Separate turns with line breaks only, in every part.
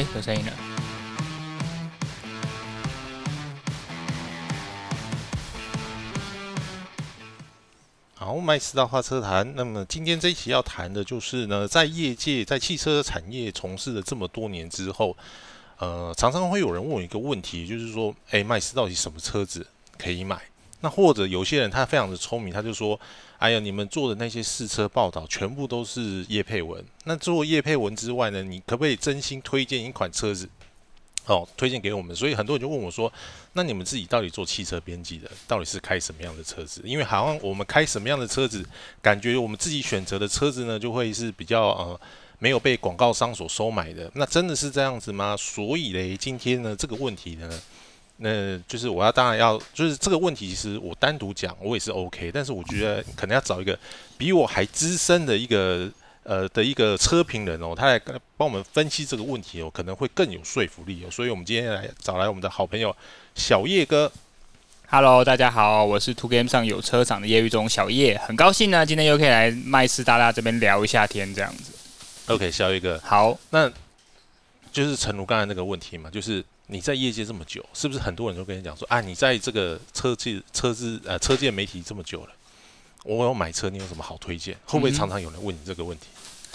哎，有声音了。
好，麦斯大话车谈。那么今天这一期要谈的就是呢，在业界在汽车产业从事了这么多年之后，呃，常常会有人问我一个问题，就是说，哎，麦斯到底什么车子可以买？那或者有些人他非常的聪明，他就说，哎呀，你们做的那些试车报道全部都是叶佩文。那做叶佩文之外呢，你可不可以真心推荐一款车子？哦，推荐给我们。所以很多人就问我说，那你们自己到底做汽车编辑的，到底是开什么样的车子？因为好像我们开什么样的车子，感觉我们自己选择的车子呢，就会是比较呃没有被广告商所收买的。那真的是这样子吗？所以嘞，今天呢这个问题呢。那就是我要当然要，就是这个问题，其实我单独讲我也是 OK，但是我觉得可能要找一个比我还资深的一个呃的一个车评人哦，他来帮我们分析这个问题哦，可能会更有说服力哦。所以我们今天来找来我们的好朋友小叶哥。
Hello，大家好，我是 Two Game 上有车厂的业余中小叶，很高兴呢，今天又可以来麦斯大大这边聊一下天这样子。
OK，小叶哥，
好，
那就是陈如刚才那个问题嘛，就是。你在业界这么久，是不是很多人都跟你讲说啊？你在这个车界、车资呃车界媒体这么久了，我要买车，你有什么好推荐？会不会常常有人问你这个问题？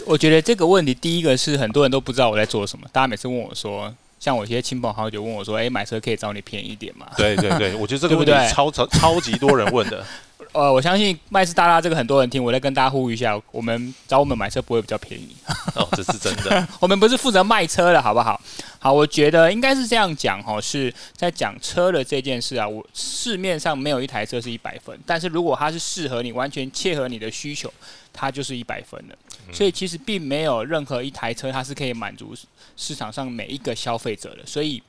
我觉得这个问题，第一个是很多人都不知道我在做什么。大家每次问我说，像我一些亲朋好友问我说：“哎，买车可以找你便宜一点吗？”
对对对，我觉得这个问题超超超级多人问的。
呃，我相信麦斯大大这个很多人听，我再跟大家呼吁一下，我们找我们买车不会比较便宜。
哦，这是真的。
我们不是负责卖车的，好不好？好，我觉得应该是这样讲哈，是在讲车的这件事啊。我市面上没有一台车是一百分，但是如果它是适合你，完全切合你的需求，它就是一百分的。所以其实并没有任何一台车它是可以满足市场上每一个消费者的。所以。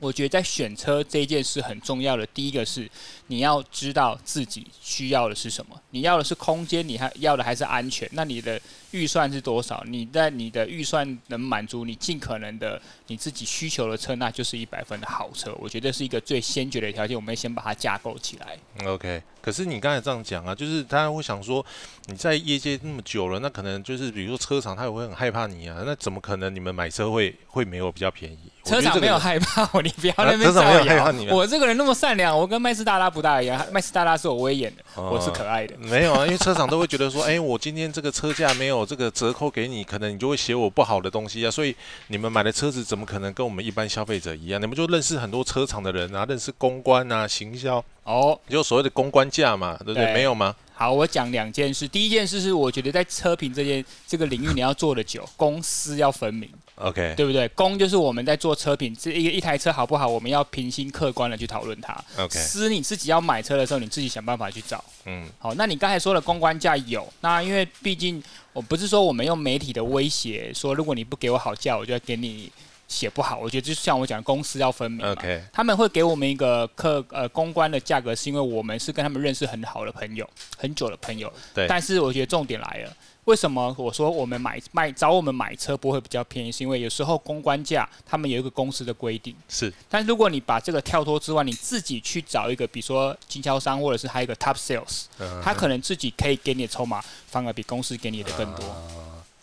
我觉得在选车这件事很重要的，第一个是你要知道自己需要的是什么。你要的是空间，你还要的还是安全？那你的预算是多少？你在你的预算能满足你尽可能的你自己需求的车，那就是一百分的好车。我觉得是一个最先决的条件，我们先把它架构起来。
OK。可是你刚才这样讲啊，就是大家会想说，你在业界那么久了，那可能就是比如说车厂，他也会很害怕你啊。那怎么可能你们买车会会没有比较便宜？
车厂没有害怕我，你不要那边造谣。我这个人那么善良，我跟麦斯大拉不大一样。麦斯大拉是我威严的，我是可爱的。
没有啊，因为车厂都会觉得说，哎，我今天这个车价没有这个折扣给你，可能你就会写我不好的东西啊。所以你们买的车子怎么可能跟我们一般消费者一样？你们就认识很多车厂的人啊，认识公关啊，行销。哦，就所谓的公关价嘛，对不对？没有吗？
好，我讲两件事。第一件事是，我觉得在车评这件这个领域，你要做的久，公司要分明。
OK，
对不对？公就是我们在做车品，这一一台车好不好，我们要平心客观的去讨论它。
OK，
私你自己要买车的时候，你自己想办法去找。嗯，好，那你刚才说的公关价有，那因为毕竟我不是说我们用媒体的威胁说，如果你不给我好价，我就要给你。写不好，我觉得就像我讲，公司要分明。
OK，
他们会给我们一个客呃公关的价格，是因为我们是跟他们认识很好的朋友，很久的朋友。
对。
但是我觉得重点来了，为什么我说我们买卖找我们买车不会比较便宜？是因为有时候公关价他们有一个公司的规定。
是。
但如果你把这个跳脱之外，你自己去找一个，比如说经销商，或者是还有一个 Top Sales，他可能自己可以给你的筹码反而比公司给你的更多。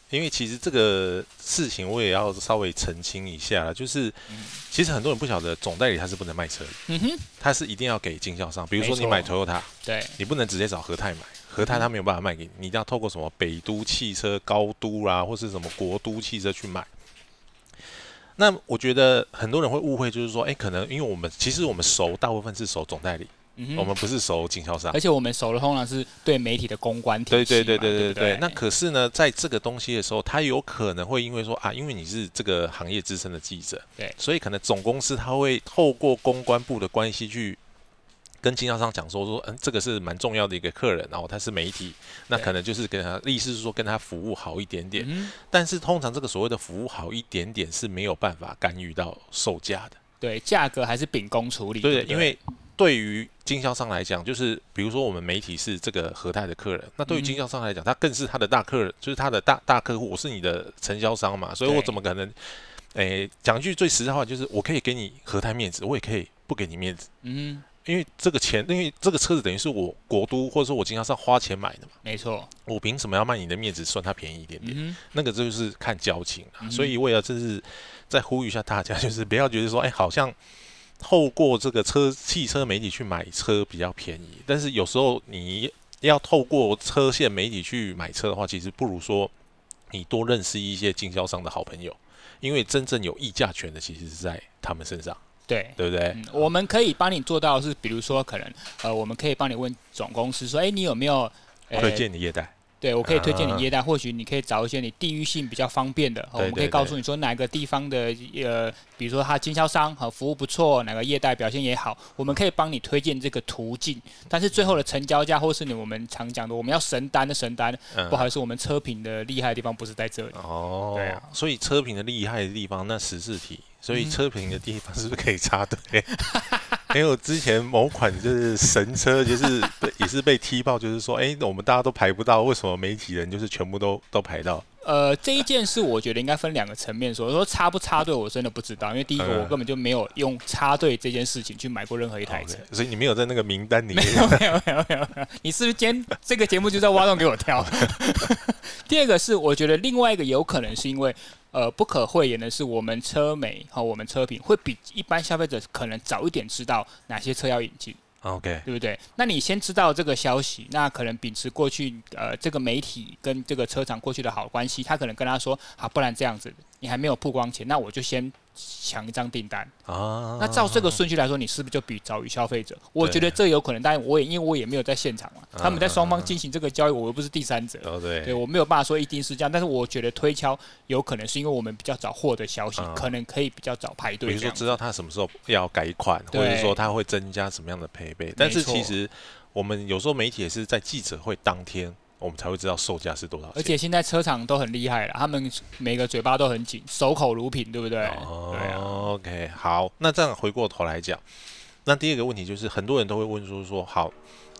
因为其实这个事情我也要稍微澄清一下，就是其实很多人不晓得总代理他是不能卖车的，嗯哼，他是一定要给经销商。比如说你买 Toyota，
对，
你不能直接找和泰买，和泰他没有办法卖给你，你一定要透过什么北都汽车、高都啊，或是什么国都汽车去买。那我觉得很多人会误会，就是说，哎，可能因为我们其实我们熟，大部分是熟总代理。我们不是熟经销商，
而且我们熟的通常是对媒体的公关体
系对对对
对
对对。那可是呢，在这个东西的时候，他有可能会因为说啊，因为你是这个行业资深的记者，
对，
所以可能总公司他会透过公关部的关系去跟经销商讲说说，嗯，这个是蛮重要的一个客人，然后他是媒体，那可能就是跟他意思是说跟他服务好一点点。但是通常这个所谓的服务好一点点是没有办法干预到售价的。
对，价格还是秉公处理。
对，
因
为。对于经销商来讲，就是比如说我们媒体是这个和泰的客人，那对于经销商来讲，他更是他的大客人，就是他的大大客户。我是你的承销商嘛，所以我怎么可能？诶，讲句最实在话，就是我可以给你和泰面子，我也可以不给你面子。嗯，因为这个钱，因为这个车子等于是我国都或者说我经销商花钱买的嘛，
没错，
我凭什么要卖你的面子，算它便宜一点点？
嗯
那个就是看交情啊。
嗯
所以我也要就是再呼吁一下大家，就是不要觉得说，哎，好像透过这个车汽车媒体去买车比较便宜，但是有时候你要透过车线媒体去买车的话，其实不如说你多认识一些经销商的好朋友，因为真正有议价权的其实是在他们身上，
对。
对不对？
嗯，我们可以帮你做到是，比如说可能呃，我们可以帮你问总公司说，哎，你有没有、呃
推荐你业代，
对，我可以推荐
啊
你业代，或许你可以找一些你地域性比较方便的，哦我们可以告诉你说哪个地方的呃，比如说它经销商和服务不错，哪个业代表现也好，我们可以帮你推荐这个途径。但是最后的成交价，或是你我们常讲的我们要神单的神单，
嗯
不好意思，我们车品的厉害的地方不是在这里。
哦，
对啊
所以车评的厉害的地方，那十四题，所以
嗯
车评的地方是不是可以插队？因为我之前某款就是神车，就是 被也是被踢爆，就是说，哎、我们大家都排不到，为什么媒体人就是全部都都排到？
呃，这一件事我觉得应该分两个层面说。说插不插队，我真的不知道，因为第一个
嗯
我根本就没有用插队这件事情去买过任何一台车。
所以你没有在那个名单里
没
面。
有没有没有没有，没有你是不是今天这个节目就在挖洞给我跳？第二个是，我觉得另外一个有可能是因为，呃，不可讳言的是，我们车媒和我们车品会比一般消费者可能早一点知道哪些车要引进
，OK，
对不对？那你先知道这个消息，那可能秉持过去呃这个媒体跟这个车厂过去的好关系，他可能跟他说，好，不然这样子，你还没有曝光前，那我就先抢一张订单。
啊，
那照这个顺序来说，你是不是就比早于消费者？我觉得这有可能，但我也因为我也没有在现场嘛，他们在双方进行这个交易，我又不是第三者，
哦对
对我没有办法说一定是这样。但是我觉得推敲有可能是因为我们比较早获得消息
嗯，
可能可以比较早排队比。
如说知道他什么时候要改款，或者说他会增加什么样的配备，但是其实我们有时候媒体也是在记者会当天，我们才会知道售价是多少钱。
而且现在车厂都很厉害了，他们每个嘴巴都很紧，守口如瓶，对不对？
哦
对啊
，OK，好，那这样回过头来讲，那第二个问题就是很多人都会问说说，好，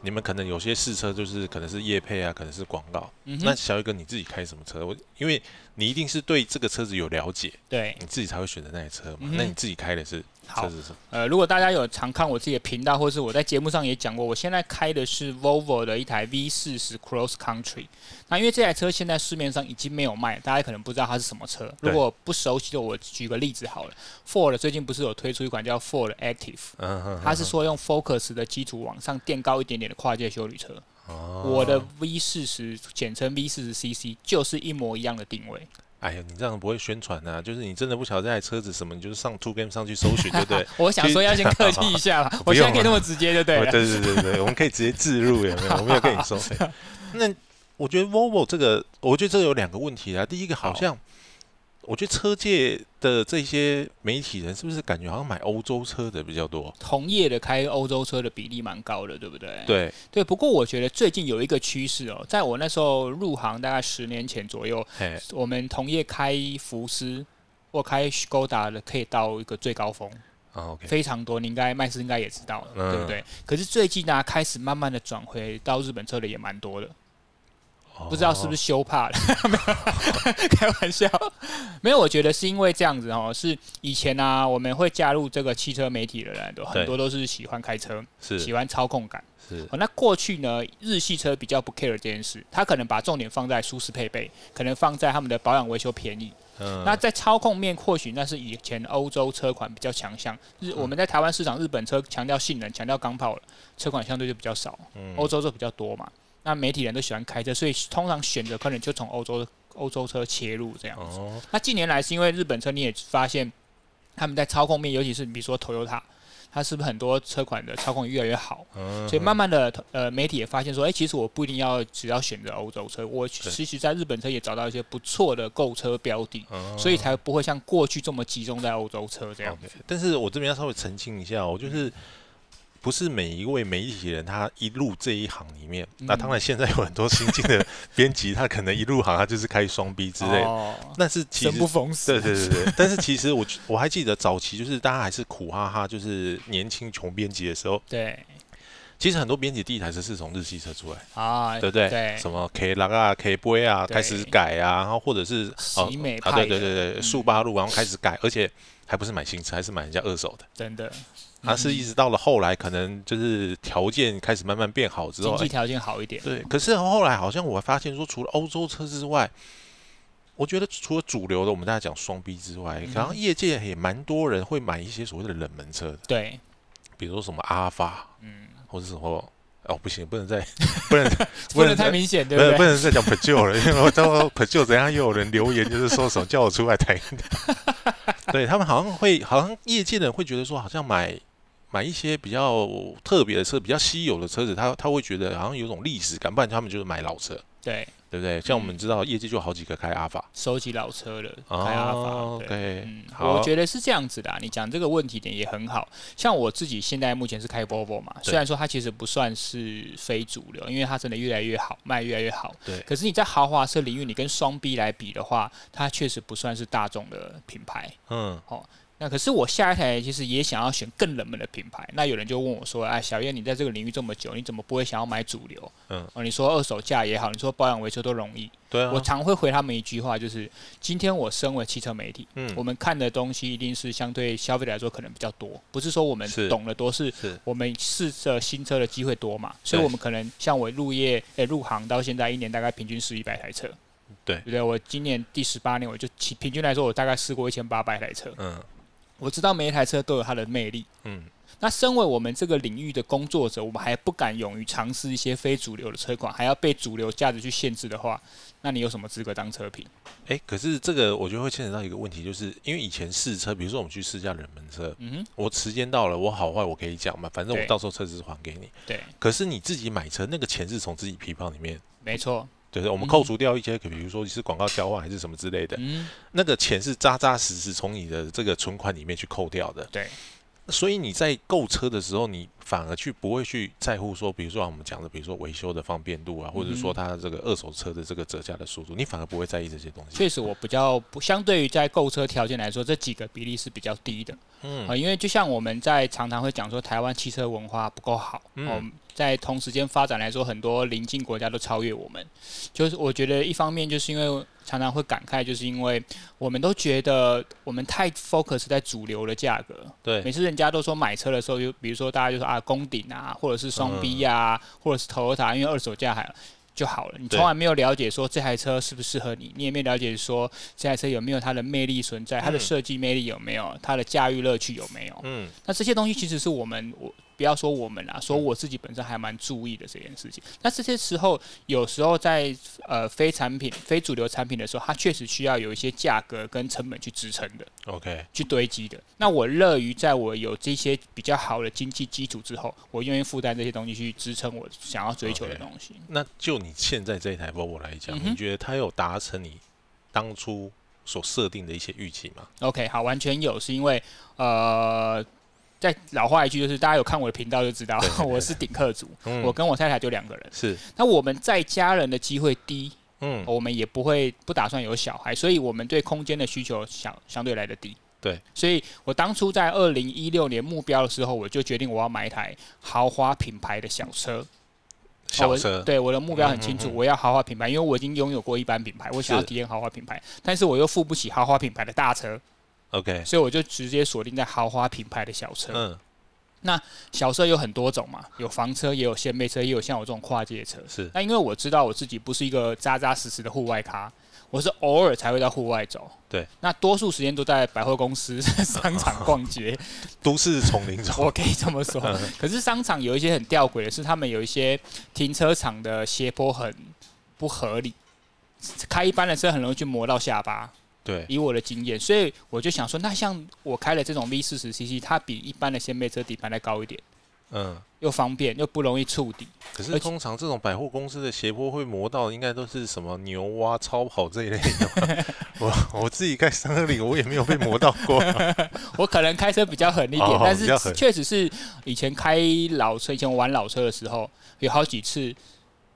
你们可能有些试车就是可能是业配啊，可能是广告。
嗯，
那小宇哥你自己开什么车？我因为你一定是对这个车子有了解，
对，
你自己才会选择那台车嘛。
嗯
那你自己开的是
好？呃，如果大家有常看我自己的频道，或是我在节目上也讲过，我现在开的是 Volvo 的一台 V 四十 Cross Country。那因为这台车现在市面上已经没有卖，大家可能不知道它是什么车。如果不熟悉的，我举个例子好了，Ford 最近不是有推出一款叫 Ford Active，
嗯哼
它是说用 Focus 的基础往上垫高一点点的跨界修旅车。
哦
我的 V 四十简称 V 四十 CC 就是一模一样的定位。
哎呀，你这样不会宣传啊？就是你真的不晓得这台车子什么，你就是上 Two Game 上去搜寻，对不对？
我想说要先客气一下了，我现在可以那么直接，就对
哦
了。
对对对对，我们可以直接自入，有没有？我没有跟你收费。那我觉得 Volvo 这个，我觉得这个有两个问题啊。第一个，好像我觉得车界的这些媒体人是不是感觉好像买欧洲车的比较多？
同业的开欧洲车的比例蛮高的，对不对？
对，
对。不过我觉得最近有一个趋势哦，在我那时候入行大概十年前左右，我们同业开福斯或开 Skoda 的可以到一个最高峰，非常多。你应该麦斯应该也知道，
嗯
对不对？可是最近呢、开始慢慢的转回到日本车的也蛮多的。不知道是不是
是？
羞怕了，开玩笑，没有。我觉得是因为这样子哦，是以前呢、我们会加入这个汽车媒体的人，都很多都是喜欢开车，喜欢操控感。
是
哦，那过去呢，日系车比较不 care 这件事，他可能把重点放在舒适配备，可能放在他们的保养维修便宜。
嗯，
那在操控面，或许那是以前欧洲车款比较强项，日
嗯
我们在台湾市场，日本车强调性能、强调钢炮了，车款相对就比较少，
嗯
欧洲车比较多嘛。那媒体人都喜欢开车，所以通常选择可能就从欧洲欧洲车切入这样子。
哦，
那近年来是因为日本车，你也发现他们在操控面，尤其是比如说 Toyota，它是不是很多车款的操控越来越好？
嗯
所以慢慢的，呃，媒体也发现说，哎、其实我不一定要只要选择欧洲车，我其实在日本车也找到一些不错的购车标的，
嗯
所以才不会像过去这么集中在欧洲车这样。
OK，但是我这边要稍微澄清一下我，就是不是每一位媒体人他一入这一行里面，
嗯。
那当然现在有很多新进的编辑，他可能一入行他就是开双 B 之类的，
哦，
但是其实
生不逢时。
对对对对，但是其实我 我还记得早期就是大家还是苦哈哈，就是年轻穷编辑的时候，
对
其实很多编辑第一台车是从日系车出来，
啊，
对不对？
对。
什么 K 拉啊、K 杯啊，
对。
开始改啊，然后或者是
喜美
啊，对对对对，
嗯。
速八路，然后开始改，而且还不是买新车，还是买人家二手的。
真的，
它是一直到了后来，可能就是条件开始慢慢变好之后，哎
经济条件好一点，
对。可是后来好像我发现说，除了欧洲车之外，我觉得除了主流的我们大家讲双 B 之外，
嗯。
好像业界也蛮多人会买一些所谓的冷门车的，
对，
比如说什么阿尔法，
嗯，
或是什么。哦，不行，不能再，不能，
不能太明显，对
不能
对？
不能再讲 Peugeot 了，因为我到时候 Peugeot 怎样又有人留言，就是说什么叫我出来谈。对他们好像会，好像业界的人会觉得说，好像买买一些比较特别的车、比较稀有的车子，他他会觉得好像有种历史感，不然他们就是买老车，
对，
对不对？像我们知道业界就好几个开阿法，
收集老车的，开
哦
阿法，对。
，OK，
嗯，我觉得是这样子的、啊。你讲这个问题点也很好，像我自己现在目前是开 Volvo 嘛，虽然说它其实不算是非主流，因为它真的越来越好，卖越来越好。
对
可是你在豪华车领域，你跟双 B 来比的话，它确实不算是大众的品牌。
嗯，
那可是我下一台其实也想要选更冷门的品牌。那有人就问我说：“哎，小叶，你在这个领域这么久，你怎么不会想要买主流？”
嗯，
哦，你说二手价也好，你说保养维修都容易。
对啊，
我常会回他们一句话，就是今天我身为汽车媒体，
嗯。
我们看的东西一定是相对消费者来说可能比较多，不是说我们懂得多，是
是。
我们试着新车的机会多嘛，所以我们可能像我入业诶、入行到现在一年大概平均试一百台车，
对。
对不对？我今年第十八年，我就其平均来说，我大概试过一千八百台车，
嗯
我知道每一台车都有它的魅力。
嗯，
那身为我们这个领域的工作者，我们还不敢勇于尝试一些非主流的车款，还要被主流价值去限制的话，那你有什么资格当车评？
哎，可是这个我觉得会牵扯到一个问题，就是因为以前试车，比如说我们去试驾冷门车，
嗯哼，
我时间到了，我好坏我可以讲嘛，反正我到时候车子是还给你。
对，
可是你自己买车，那个钱是从自己皮包里面，
没错，
对不对？我们
嗯
扣除掉一些，比如说是广告交换还是什么之类的，
嗯，
那个钱是扎扎实实从你的这个存款里面去扣掉的。
对，
所以你在购车的时候，你反而去不会去在乎说，比如说我们讲的，比如说维修的方便度啊，或者说
嗯
它这个二手车的这个折价的速度，你反而不会在意这些东西。
确实我比较不相对于在购车条件来说，这几个比例是比较低的
嗯
啊、因为就像我们在常常会讲说，台湾汽车文化不够好，
嗯
哦，在同时间发展来说，很多邻近国家都超越我们。就是我觉得一方面就是因为常常会感慨，就是因为我们都觉得我们太 focus 在主流的价格，
对每，
次人家都说买车的时候，就比如说大家就说啊，宫顶啊，或者是双 B 呀、或者是 Toyota，因为二手价还就好了。你从来没有了解说这台车适不适合你，你也没有了解说这台车有没有它的魅力存在，它的
嗯
设计魅力有没有，它的驾驭乐趣有没有。
嗯，
那这些东西其实是我们我。不要说我们啦，说我自己本身还蛮注意的这件事情。那这些时候，有时候在呃非产品、非主流产品的时候，它确实需要有一些价格跟成本去支撑的。
OK，
去堆积的。那我乐于在我有这些比较好的经济基础之后，我愿意负担这些东西去支撑我想要追求的东西。
那就你现在这一台 Volvo 来讲，
嗯
你觉得它有达成你当初所设定的一些预期吗
？OK，好，完全有，是因为呃，再老话一句，就是大家有看我的频道就知道 我是顶客族，
嗯。
我跟我太太就两个人。
是，
那我们在家人的机会低，
嗯，
我们也不会不打算有小孩，所以我们对空间的需求相相对来的低。
对，
所以我当初在二零一六年目标的时候，我就决定我要买一台豪华品牌的小车。
小车，
对我的目标很清楚，
嗯嗯嗯。
我要豪华品牌，因为我已经拥有过一般品牌，我想要体验豪华品牌，但是我又付不起豪华品牌的大车，
，OK，
所以我就直接锁定在豪华品牌的小车。
嗯，那
小车有很多种嘛，有房车，也有掀背车，也有像我这种跨界车。
是，
那因为我知道我自己不是一个扎扎实实的户外咖，我是偶尔才会到户外走。
对，
那多数时间都在百货公司、商场逛街，
都市丛林中，
我可以这么说。
嗯
可是商场有一些很吊诡的是，他们有一些停车场的斜坡很不合理，开一般的车很容易去磨到下巴。
对，
以我的经验，所以我就想说，那像我开了这种 V 四十 CC，它比一般的掀背车底盘再高一点，
嗯。
又方便又不容易触底。
可是通常这种百货公司的斜坡会磨到，应该都是什么牛蛙、超跑这一类的。我我自己开三二零，我也没有被磨到过。
我可能开车比较狠一点，
哦
但是确实是以前开老车，以前我玩老车的时候，有好几次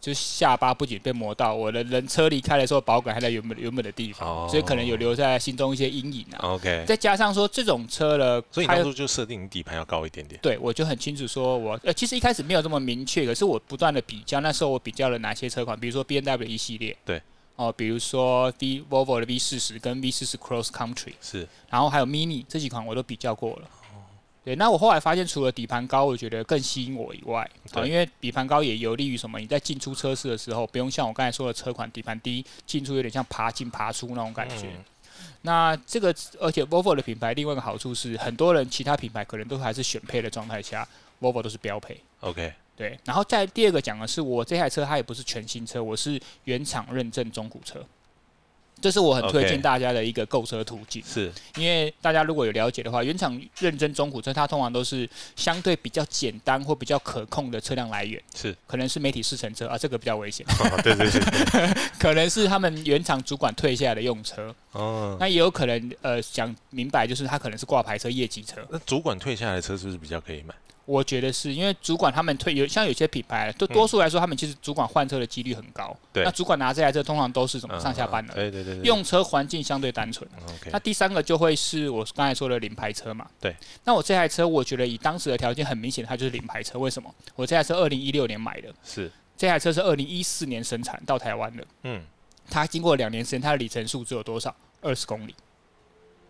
就是下巴不仅被磨到，我的人车离开的时候，保管还在原本原本的地方，所以可能有留在心中一些阴影啊。
OK，
再加上说这种车呢，
所以当初就设定底盘要高一点点。
对，我就很清楚说，我呃其实一开始没有这么明确，可是我不断的比较，那时候我比较了哪些车款，比如说 B N W 一系列，
对，
哦，比如说 V Volvo 的 V 四十跟 V 四十 Cross Country，
是，
然后还有 Mini 这几款我都比较过了。对，那我后来发现，除了底盘高，我觉得更吸引我以外，啊，因为底盘高也有利于什么？你在进出车市的时候，不用像我刚才说的车款底盘低，进出有点像爬进爬出那种感觉。那这个，而且 Volvo 的品牌另外一个好处是，很多人其他品牌可能都还是选配的状态下，Volvo 都是标配。
OK，
对。然后在第二个讲的是，我这台车它也不是全新车，我是原厂认证中古车。这是我很推荐大家的一个购车途径，
是。
因为大家如果有了解的话，原厂认真中古车，它通常都是相对比较简单或比较可控的车辆来源，
是。
可能是媒体试乘车啊，这个比较危险，
对 对对，
可能是他们原厂主管退下来的用车，哦，那也有可能呃讲明白就是他可能是挂牌车业绩车，
那主管退下来的车是不是比较可以买？
我觉得是因为主管他们退有像有些品牌，就多数来说，他们其实主管换车的几率很高。
对，
那主管拿这台车通常都是什么上下班的？
对对对。
用车环境相对单纯。
OK。
那第三个就会是我刚才说的领牌车嘛。
对。
那我这台车，我觉得以当时的条件很明显，它就是领牌车。为什么？我这台车二零一六年买的。
是。
这台车是二零一四年生产到台湾的。嗯。它经过两年时间，它的里程数只有多少？二十公里。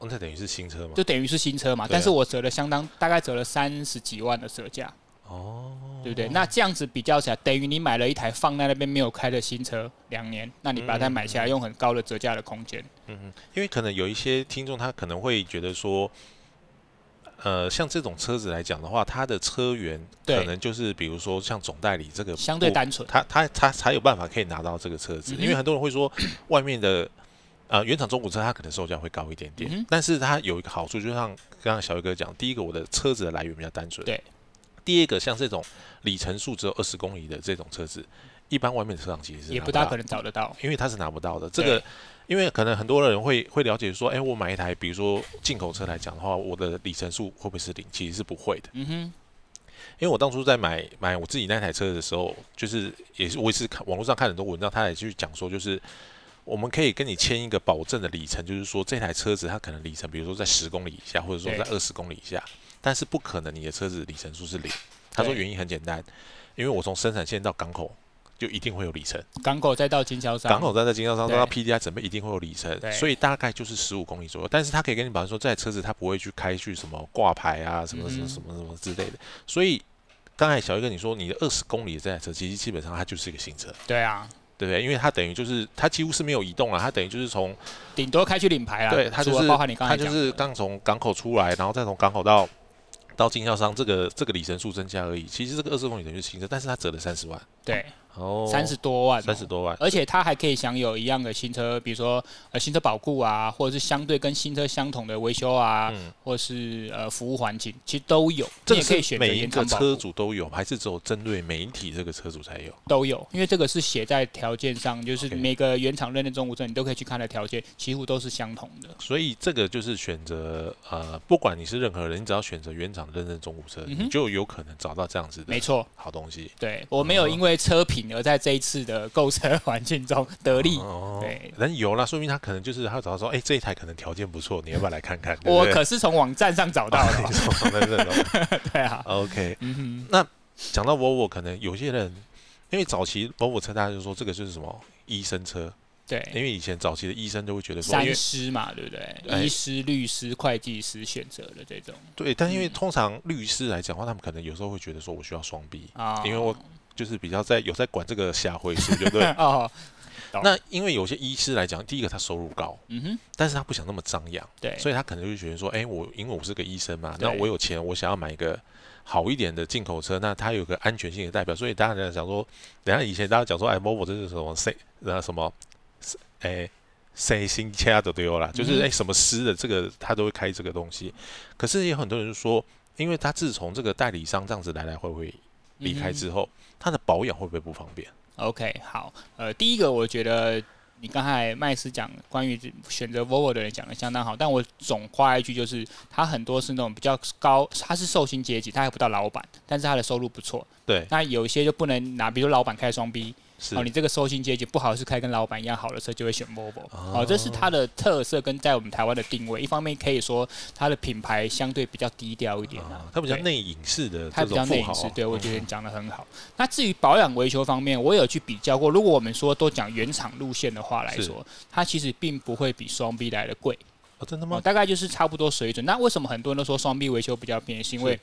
那等于是新车嘛？
就等于是新车嘛？但是我折了相当，大概折了三十几万的折价。哦，对不对？那这样子比较起来，等于你买了一台放在那边没有开的新车两年，那你把它买下来，用很高的折价的空间。
嗯嗯，因为可能有一些听众他可能会觉得说，呃，像这种车子来讲的话，它的车源可能就是比如说像总代理这个
相对单纯，
他他他才有办法可以拿到这个车子。因为很多人会说，外面的呃原厂中古车它可能售价会高一点点，但是它有一个好处，就像刚刚小鱼哥讲，第一个我的车子的来源比较单纯。
对。
第二个像这种里程数只有二十公里的这种车子，一般外面的车厂其实是
也不大可能找得到，
因为它是拿不到的。这个，因为可能很多人会会了解说，哎，我买一台，比如说进口车来讲的话，我的里程数会不会是零？其实是不会的。嗯哼，因为我当初在买买我自己那台车的时候，就是也是我也是看网络上看很多文章，他也去讲说，就是我们可以跟你签一个保证的里程，就是说这台车子它可能里程，比如说在十公里以下，或者说在二十公里以下。但是不可能，你的车子里程数是零。他说原因很简单，因为我从生产线到港口就一定会有里程，
港口再到经销商，
港口再到经销商再到 PDI 准备一定会有里程，所以大概就是十五公里左右。但是他可以跟你保证说，这台车子他不会去开去什么挂牌啊，什么什么什么什么之类的。所以刚才小一哥你说你的二十公里的这台车，其实基本上它就是一个新车。
对啊，
对不对？因为它等于就是它几乎是没有移动了，它等于就是从
顶多开去领牌啊。
对，它就是
包含你刚才
它就是刚从港口出来，然后再从港口到。到经销商这个这个里程数增加而已，其实这个二十公里等于新车，但是它折了三十万。
对。哦，三十多万，
三十多万，
而且它还可以享有一样的新车，比如说呃新车保固啊，或者是相对跟新车相同的维修啊，或是呃服务环境，其实都有。
这
也可以选
每一个车主都有，还是只有针对媒体这个车主才有？
都有，因为这个是写在条件上，就是每个原厂认证中古车你都可以去看的条件，几乎都是相同的。
所以这个就是选择呃，不管你是任何人，你只要选择原厂认证中古车，你就有可能找到这样子的
没错
好东西。
对我没有因为车品。而在这一次的购车 环境中得利，对，
人有啦，说明他可能就是他找到说，哎，这一台可能条件不错，你要不要来看看？
我可是从网站上找到的，对啊。
OK，嗯哼。那讲到 Volvo，可能有些人因为早期 Volvo 车，大家就说这个就是什么医生车，
对，
因为以前早期的医生都会觉得说，
三师嘛，对不对？医师、律师、会计师选择的这种，
对。但因为通常律师来讲的话，他们可能有时候会觉得说我需要双臂啊，因为我。就是比较在有在管这个下回数，对不对？哦。那因为有些医师来讲，第一个他收入高，嗯哼，但是他不想那么张扬，
对，
所以他可能就觉得说，哎，我因为我是个医生嘛，那我有钱，我想要买一个好一点的进口车，那它有个安全性的代表，所以大家想说，等下以前大家讲说，哎，Volvo 这是什么 C，那什么，哎，C 新车都都有啦，就是哎什么师的这个他都会开这个东西，可是也有很多人说，因为他自从这个代理商这样子来来回回。离开之后，它的保养会不会不方便
？OK，好，呃，第一个我觉得你刚才麦斯讲关于选择 Volvo 的人讲的相当好，但我总夸一句就是，他很多是那种比较高，他是寿星阶级，他还不到老板，但是他的收入不错。
对，
那有一些就不能拿，比如老板开双 B，
是
哦，你这个收薪阶级不好是开跟老板一样好的车，就会选 Volvo。哦，这是它的特色跟在我们台湾的定位。一方面可以说它的品牌相对比较低调一点啊，
它比较内隐式的
它比较内隐式，对我觉得
嗯
你讲的很好。那至于保养维修方面，我有去比较过。如果我们说都讲原厂路线的话来说，它其实并不会比双 B 来的贵，
哦，真的
哦
吗？
大概就是差不多水准。那为什么很多人都说双 B 维修比较便宜？是因为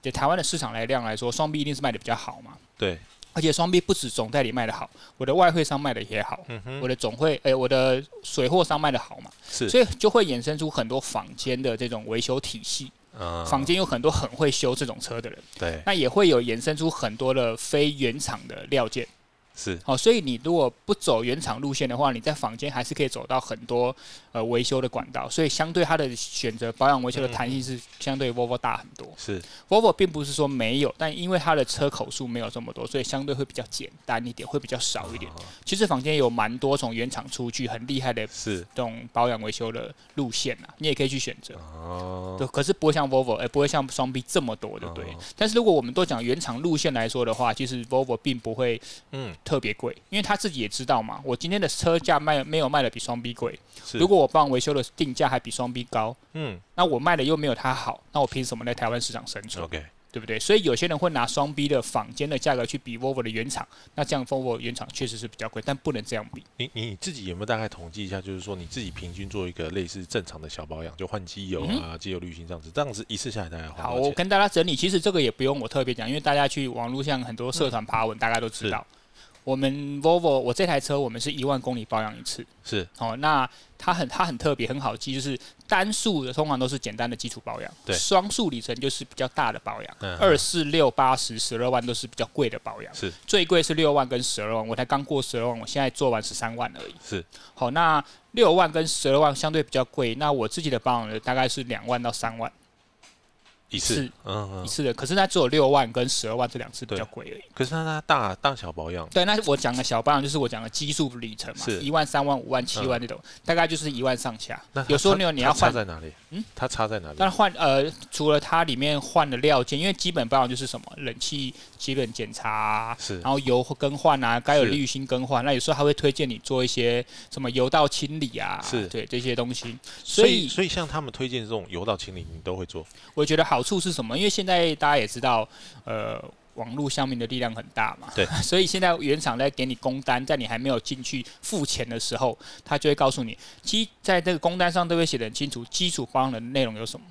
对台湾的市场来量来说，双 B 一定是卖的比较好嘛。
对，
而且双币不止总代理卖的好，我的外汇商卖的也好，
嗯，
我的总会，诶、我的水货商卖的好嘛，
是，
所以就会衍生出很多坊间的这种维修体系。
嗯
坊间有很多很会修这种车的人，
对，
那也会有衍生出很多的非原厂的料件。
是
好、所以你如果不走原厂路线的话，你在坊间还是可以走到很多呃维修的管道，所以相对它的选择保养维修的弹性是相对 Volvo 大很多。
是
，Volvo 并不是说没有，但因为它的车口数没有这么多，所以相对会比较简单一点，会比较少一点。
哦
其实坊间有蛮多从原厂出去很厉害的
是
这种保养维修的路线啊，你也可以去选择。
哦，
对，可是不会像 Volvo，哎、不会像双 B 这么多，对不对？
哦
但是如果我们都讲原厂路线来说的话，其实 Volvo 并不会
嗯，
特别贵，因为他自己也知道嘛，我今天的车价卖没有卖的比双 B 贵，如果我帮维修的定价还比双 B 高，
嗯
那我卖的又没有它好，那我凭什么在台湾市场生存
？，OK，
对不对？所以有些人会拿双 B 的坊间的价格去比 Volvo 的原厂，那这样 Volvo 原厂确实是比较贵，但不能这样比。
你你自己有没有大概统计一下，就是说你自己平均做一个类似正常的小保养，就换机油
嗯
啊、机油滤芯这样子，这样子一次下来大概花
好？我跟大家整理，其实这个也不用我特别讲，因为大家去网络上很多社团爬文，大家都知道。我们 Volvo 我这台车我们是一万公里保养一次，
是。
哦，那它很它很特别，很好记，就是单数的通常都是简单的基础保养，
对。
双数里程就是比较大的保养，
嗯。
二四六八十十二万都是比较贵的保养，
是。
最贵是六万跟十二万，我才刚过十二万，我现在做完十三万而已。
是。
好，那六万跟十二万相对比较贵，那我自己的保养呢大概是两万到三万
一次
次，
嗯嗯，
一次的，可是它只有六万跟十二万这两次比较贵而已。
可是它它大大小保养
对，那我讲的小保养就是我讲的基数里程嘛，
是
一万、三万、五万、七万那种，大概就是一万上下
那。
有时候
差
你有你要换，
在哪里？
嗯，
它差在哪里？
但换呃，除了它里面换的料件，因为基本保养就是什么冷气基本检查、啊，
是
然后油更换啊，该有滤芯更换，那有时候还会推荐你做一些什么油道清理啊，
是
对这些东西。
所
以
所以像他们推荐这种油道清理，你都会做？
我觉得好处是什么？因为现在大家也知道，呃，网络上面的力量很大嘛，
对，
所以现在原厂在给你工单，在你还没有进去付钱的时候，他就会告诉你，基在这个工单上都会写的很清楚，基础保养的内容有什么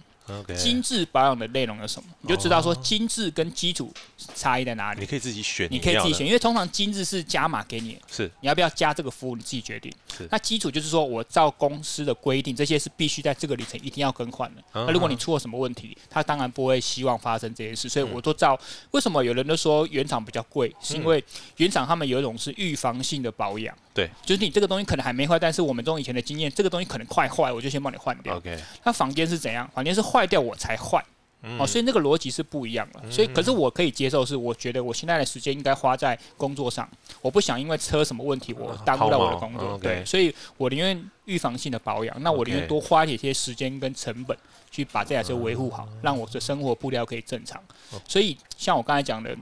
精致保养的内容有什么，你就知道说精致跟基础差异在哪里。
你可以自己选，
你可以自己选，因为通常精致是加码给你，
是
你要不要加这个服务你自己决定
是。
那基础就是说我照公司的规定，这些是必须在这个里程一定要更换的。
嗯
那如果你出了什么问题，他当然不会希望发生这件事，所以
嗯
我都照。为什么有人都说原厂比较贵？是因为原厂他们有一种是预防性的保养，
对，
就是你这个东西可能还没坏，但是我们从以前的经验，这个东西可能快坏，我就先帮你换掉。
OK，
那房间是怎样？房间是坏掉我才换。
嗯
哦，所以那个逻辑是不一样的。所以，可是我可以接受，是我觉得我现在的时间应该花在工作上，我不想因为车什么问题我耽误到我的工。作
嗯，
对，所以我宁愿预防性的保养，那我宁愿多花一些时间跟成本去把这台车维护好，让我的生活步调可以正常。所以，像我刚才讲的。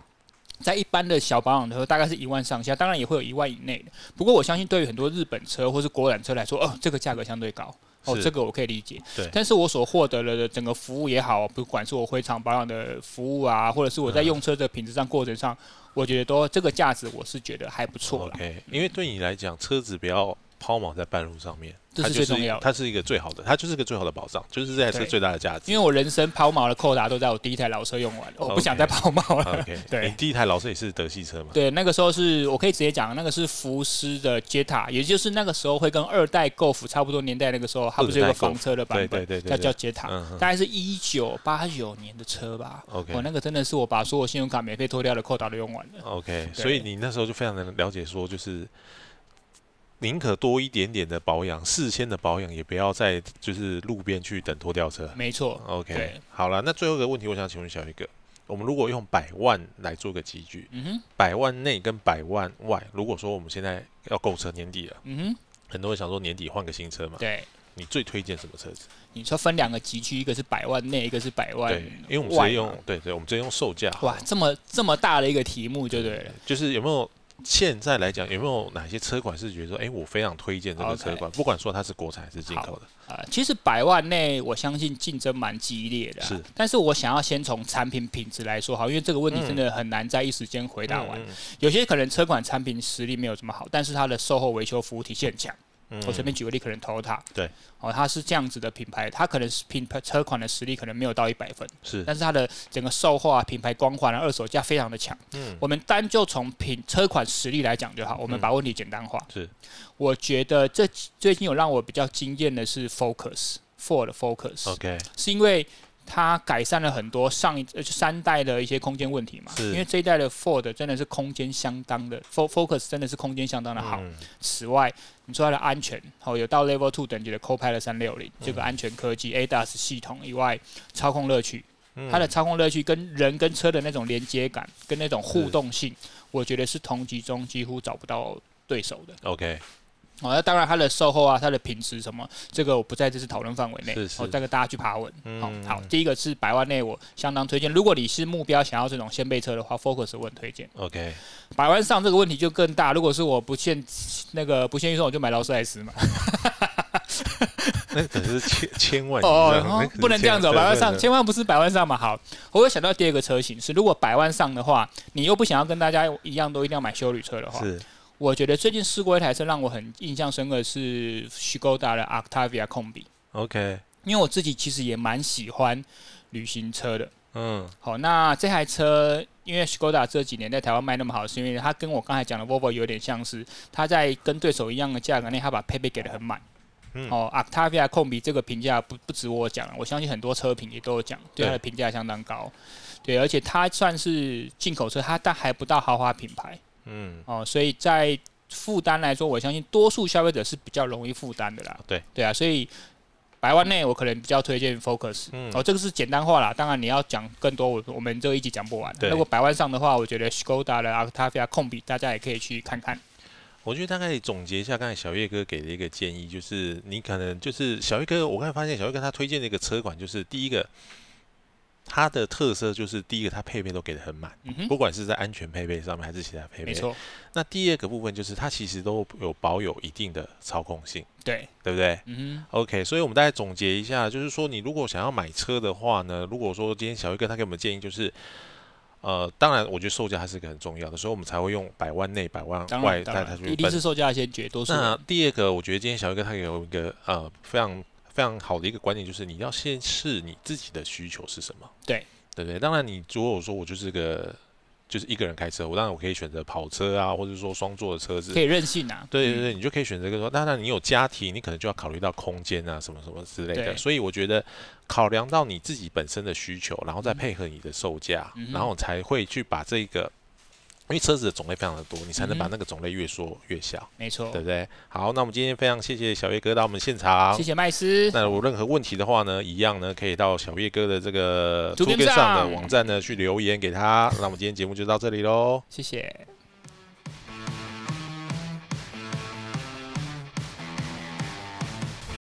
在一般的小保养的时候，大概是一万上下，当然也会有一万以内的。不过我相信，对于很多日本车或是国产车来说，哦，这个价格相对高，哦，这个我可以理解。
对
但是我所获得了的整个服务也好，不管是我回厂保养的服务啊，或者是我在用车的品质上过程上，我觉得都这个价值我是觉得还不错了。
OK，因为对你来讲，车子不要抛锚在半路上面，
这是最重要的。
它是一个最好的，它就是个最好的保障，就是这台车最大的价值。
因为我人生抛锚的扣打都在我第一台老车用完了，我不想再抛锚了。
OK，
对。
你第一台老车也是德系车嘛？
对，那个时候是我可以直接讲，那个是福斯的 Jetta，也就是那个时候会跟二代 Golf 差不多年代，那个时候它不是有个房车的版本，
对对对对
叫叫 Jetta，
嗯
大概是一九八九年的车吧。
OK
我那个真的是我把所有信用卡免费脱掉的扣打都用完了。
OK，所以你那时候就非常的了解，说就是宁可多一点点的保养，事先的保养，也不要在就是路边去等拖吊车。
没错
，OK，
对
好了，那最后一个问题，我想请问小一个，我们如果用百万来做个集聚，
嗯哼，
百万内跟百万外，如果说我们现在要购车年底了，
嗯哼，
很多人想说年底换个新车嘛，
对。
你最推荐什么车子？
你说分两个集区，一个是百万内，一个是百万
对，因为我们直接用，对对，我们直接用售价。
哇，这么这么大的一个题目，就对了。
就是有没有现在来讲，有没有哪些车款是觉得说，哎，我非常推荐这个车款，不管说它是国产还是进口的？
啊，其实百万内我相信竞争蛮激烈的，
是。
但是我想要先从产品品质来说好，因为这个问题真的很难在一时间回答完。有些可能车款产品实力没有这么好，但是它的售后维修服务体系很强。我随便举个例，可能 Toyota，
对，
哦，它是这样子的品牌，它可能是品牌车款的实力可能没有到一百分，
是，
但是它的整个售后啊、品牌光环啊、二手价非常的强。嗯，我们单就从品车款实力来讲就好，我们把问题简单化。
是，
我觉得这最近有让我比较惊艳的是 Focus，Ford Focus，OK，是因为。它改善了很多上一呃三代的一些空间问题嘛，因为这一代的 Ford 真的是空间相当的，Focus 真的是空间相当的好。此外，你说它的安全，哦有到 Level Two 等级的 Copilot 三六零这个安全科技 ADAS 系统以外，操控乐趣，它的操控乐趣跟人跟车的那种连接感跟那种互动性，我觉得是同级中几乎找不到对手的。
OK。
哦，那当然，它的售后啊，它的品质什么，这个我不在这次讨论范围内。
是是。
我再跟大家去爬文。好，好，第一个是百万内，我相当推荐。如果你是目标想要这种掀背车的话，Focus 我很推荐。
OK。
百万上这个问题就更大。如果是我不限那个不限预算，我就买劳斯莱斯嘛。
那可是千千万 哦，
不能这样子。百万上，千万不是百万上嘛。好，我会想到第二个车型是，如果百万上的话，你又不想要跟大家一样都一定要买修旅车的话。
是。
我觉得最近试过一台车让我很印象深刻是 Skoda 的 Octavia Combi。
OK，
因为我自己其实也蛮喜欢旅行车的。嗯，好，那这台车因为 Skoda 这几年在台湾卖那么好，是因为它跟我刚才讲的 Volvo 有点像是，它在跟对手一样的价格内，它把配备给的很满。嗯，哦，Octavia Combi 这个评价不不止我讲，我相信很多车评也都有讲，对它的评价相当高。对，而且它算是进口车，它但还不到豪华品牌。嗯哦，所以在负担来说，我相信多数消费者是比较容易负担的啦。
对
对啊，所以百万内我可能比较推荐 Focus。嗯哦，这个是简单化啦，当然你要讲更多，我我们这一集讲不完。如果百万上的话，我觉得 Skoda 的 Octavia 控比大家也可以去看看。
我觉得大概总结一下，刚才小月哥给的一个建议，就是你可能就是小月哥，我刚才发现小月哥他推荐的一个车款，就是第一个。它的特色就是第一个，它配备都给的很满，不管是在安全配备上面还是其他配备。没
错。
那第二个部分就是它其实都有保有一定的操控性，
对
对不对？嗯 OK，所以我们大概总结一下，就是说你如果想要买车的话呢，如果说今天小玉哥他给我们建议就是，呃，当然我觉得售价还是一个很重要的，所以我们才会用百万内、百万外带它去。
一定是售价先决，多数。
那第二个，我觉得今天小玉哥他有一个呃非常。非常好的一个观点就是，你要先试你自己的需求是什么。
对，
对不对？当然，你如果说我就是个就是一个人开车，我当然我可以选择跑车啊，或者说双座的车子，
可以任性啊。
对对对，你就可以选择一个说，当然你有家庭，你可能就要考虑到空间啊，什么什么之类的。所以我觉得考量到你自己本身的需求，然后再配合你的售价，然后才会去把这个。因为车子的种类非常的多，你才能把那个种类越缩越小。
没错，
对不对？好，那我们今天非常谢谢小叶哥到我们现场。
谢谢麦斯。
那有任何问题的话呢，一样呢可以到小叶哥的这个图片上的网站呢去留言给他。那我们今天节目就到这里喽，
谢谢。